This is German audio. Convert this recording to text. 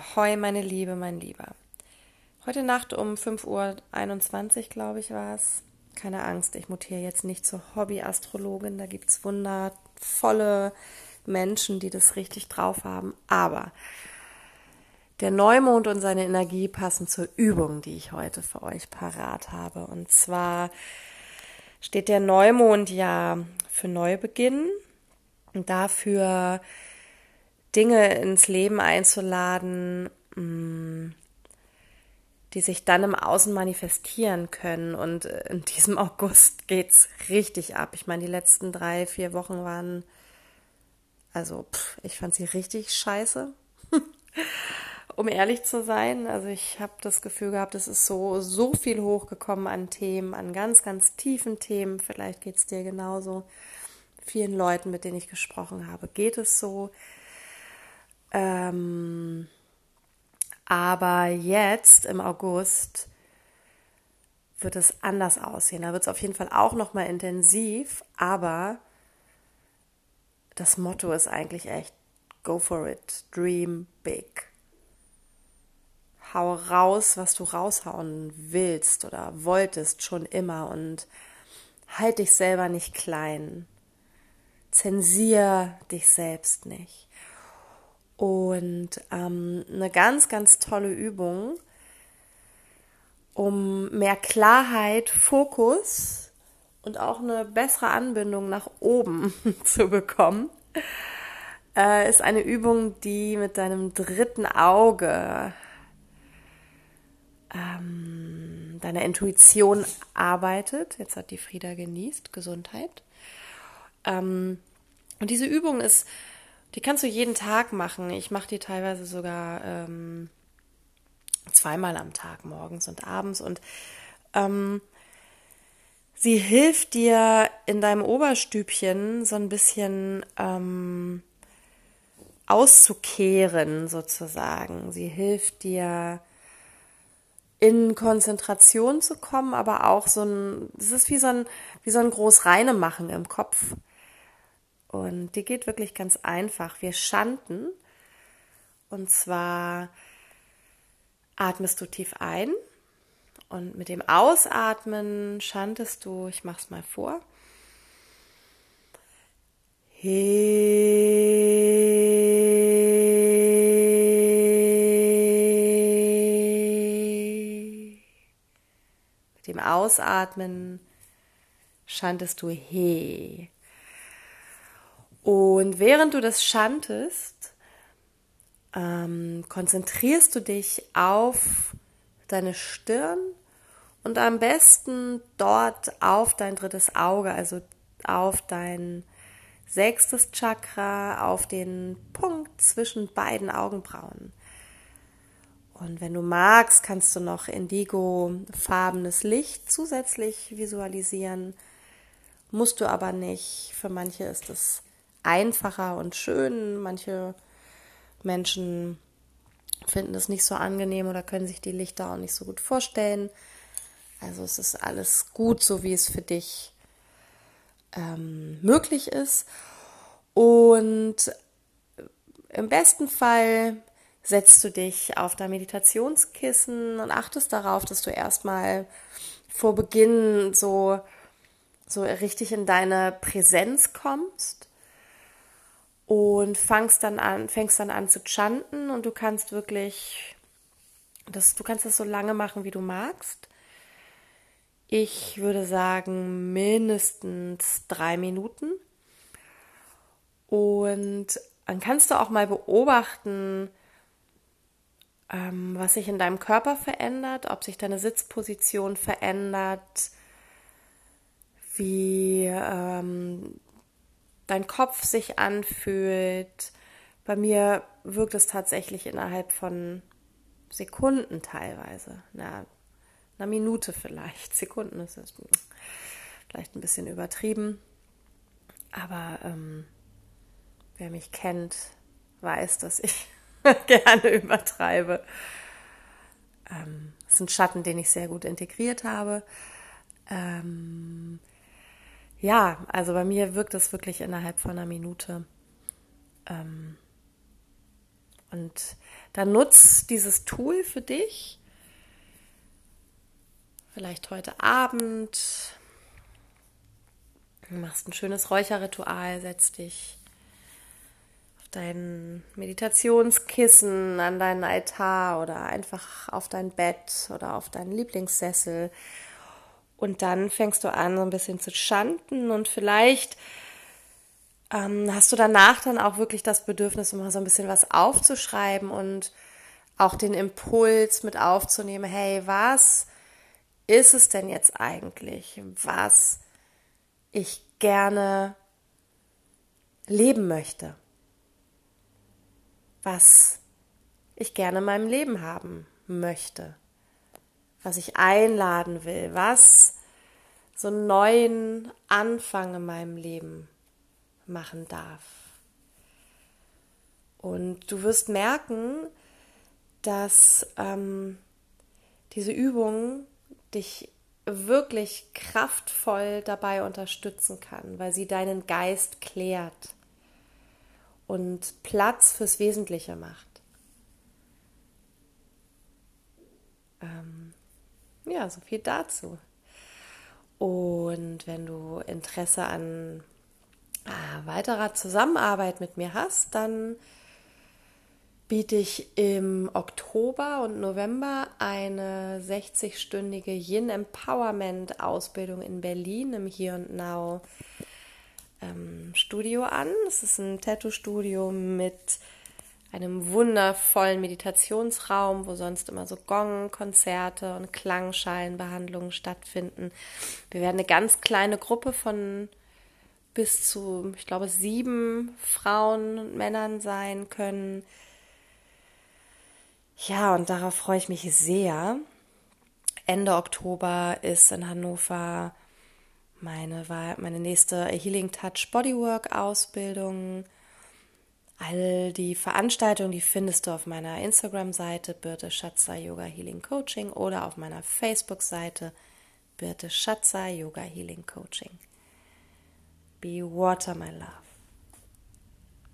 Ahoi, meine Liebe, mein Lieber. Heute Nacht um 5.21 Uhr, glaube ich, war es. Keine Angst, ich mutiere jetzt nicht zur Hobby-Astrologin. Da gibt es wundervolle Menschen, die das richtig drauf haben. Aber der Neumond und seine Energie passen zur Übung, die ich heute für euch parat habe. Und zwar steht der Neumond ja für Neubeginn und dafür Dinge ins Leben einzuladen, mm, die sich dann im Außen manifestieren können. Und äh, in diesem August geht's richtig ab. Ich meine, die letzten drei, vier Wochen waren, also pff, ich fand sie richtig scheiße. um ehrlich zu sein, also ich habe das Gefühl gehabt, es ist so so viel hochgekommen an Themen, an ganz ganz tiefen Themen. Vielleicht geht's dir genauso. Vielen Leuten, mit denen ich gesprochen habe, geht es so. Ähm, aber jetzt im August wird es anders aussehen. Da wird es auf jeden Fall auch noch mal intensiv, aber das Motto ist eigentlich echt Go for it, dream big. Hau raus, was du raushauen willst oder wolltest schon immer und halt dich selber nicht klein. Zensier dich selbst nicht. Und ähm, eine ganz, ganz tolle Übung, um mehr Klarheit, Fokus und auch eine bessere Anbindung nach oben zu bekommen, äh, ist eine Übung, die mit deinem dritten Auge, ähm, deiner Intuition arbeitet. Jetzt hat die Frieda genießt, Gesundheit. Ähm, und diese Übung ist die kannst du jeden Tag machen. Ich mache die teilweise sogar ähm, zweimal am Tag, morgens und abends. Und ähm, sie hilft dir in deinem Oberstübchen so ein bisschen ähm, auszukehren, sozusagen. Sie hilft dir in Konzentration zu kommen, aber auch so ein, es ist wie so ein, wie so ein Großreine machen im Kopf. Und die geht wirklich ganz einfach. Wir schanden. Und zwar atmest du tief ein und mit dem Ausatmen schantest du, ich mach's mal vor. He. Mit dem Ausatmen schantest du he. Und während du das schantest, ähm, konzentrierst du dich auf deine Stirn und am besten dort auf dein drittes Auge, also auf dein sechstes Chakra, auf den Punkt zwischen beiden Augenbrauen. Und wenn du magst, kannst du noch indigo-farbenes Licht zusätzlich visualisieren. Musst du aber nicht. Für manche ist es einfacher und schön. Manche Menschen finden es nicht so angenehm oder können sich die Lichter auch nicht so gut vorstellen. Also es ist alles gut, so wie es für dich ähm, möglich ist. Und im besten Fall setzt du dich auf dein Meditationskissen und achtest darauf, dass du erstmal vor Beginn so, so richtig in deine Präsenz kommst und fängst dann an, fängst dann an zu chanten und du kannst wirklich, das, du kannst das so lange machen, wie du magst. Ich würde sagen mindestens drei Minuten. Und dann kannst du auch mal beobachten, ähm, was sich in deinem Körper verändert, ob sich deine Sitzposition verändert, wie ähm, dein Kopf sich anfühlt. Bei mir wirkt es tatsächlich innerhalb von Sekunden teilweise. Na, einer Minute vielleicht. Sekunden ist es vielleicht ein bisschen übertrieben. Aber ähm, wer mich kennt, weiß, dass ich gerne übertreibe. Ähm, das ist ein Schatten, den ich sehr gut integriert habe. Ähm, ja, also bei mir wirkt es wirklich innerhalb von einer Minute. Ähm, Und dann nutz dieses Tool für dich. Vielleicht heute Abend. Du machst ein schönes Räucherritual, setz dich auf dein Meditationskissen, an deinen Altar oder einfach auf dein Bett oder auf deinen Lieblingssessel. Und dann fängst du an, so ein bisschen zu chanten und vielleicht ähm, hast du danach dann auch wirklich das Bedürfnis, mal so ein bisschen was aufzuschreiben und auch den Impuls mit aufzunehmen, hey, was ist es denn jetzt eigentlich, was ich gerne leben möchte, was ich gerne in meinem Leben haben möchte, was ich einladen will, was so einen neuen Anfang in meinem Leben machen darf. Und du wirst merken, dass ähm, diese Übung dich wirklich kraftvoll dabei unterstützen kann, weil sie deinen Geist klärt und Platz fürs Wesentliche macht. Ja, so viel dazu. Und wenn du Interesse an äh, weiterer Zusammenarbeit mit mir hast, dann biete ich im Oktober und November eine 60-stündige Yin Empowerment Ausbildung in Berlin im Hier und Now ähm, Studio an. Es ist ein Tattoo-Studio mit einem wundervollen Meditationsraum, wo sonst immer so Gong-Konzerte und Klangschalenbehandlungen stattfinden. Wir werden eine ganz kleine Gruppe von bis zu, ich glaube, sieben Frauen und Männern sein können. Ja, und darauf freue ich mich sehr. Ende Oktober ist in Hannover meine, meine nächste Healing Touch Bodywork Ausbildung. All die Veranstaltungen, die findest du auf meiner Instagram-Seite Birte Schatzer Yoga Healing Coaching oder auf meiner Facebook-Seite Birte Schatzer Yoga Healing Coaching. Be water, my love.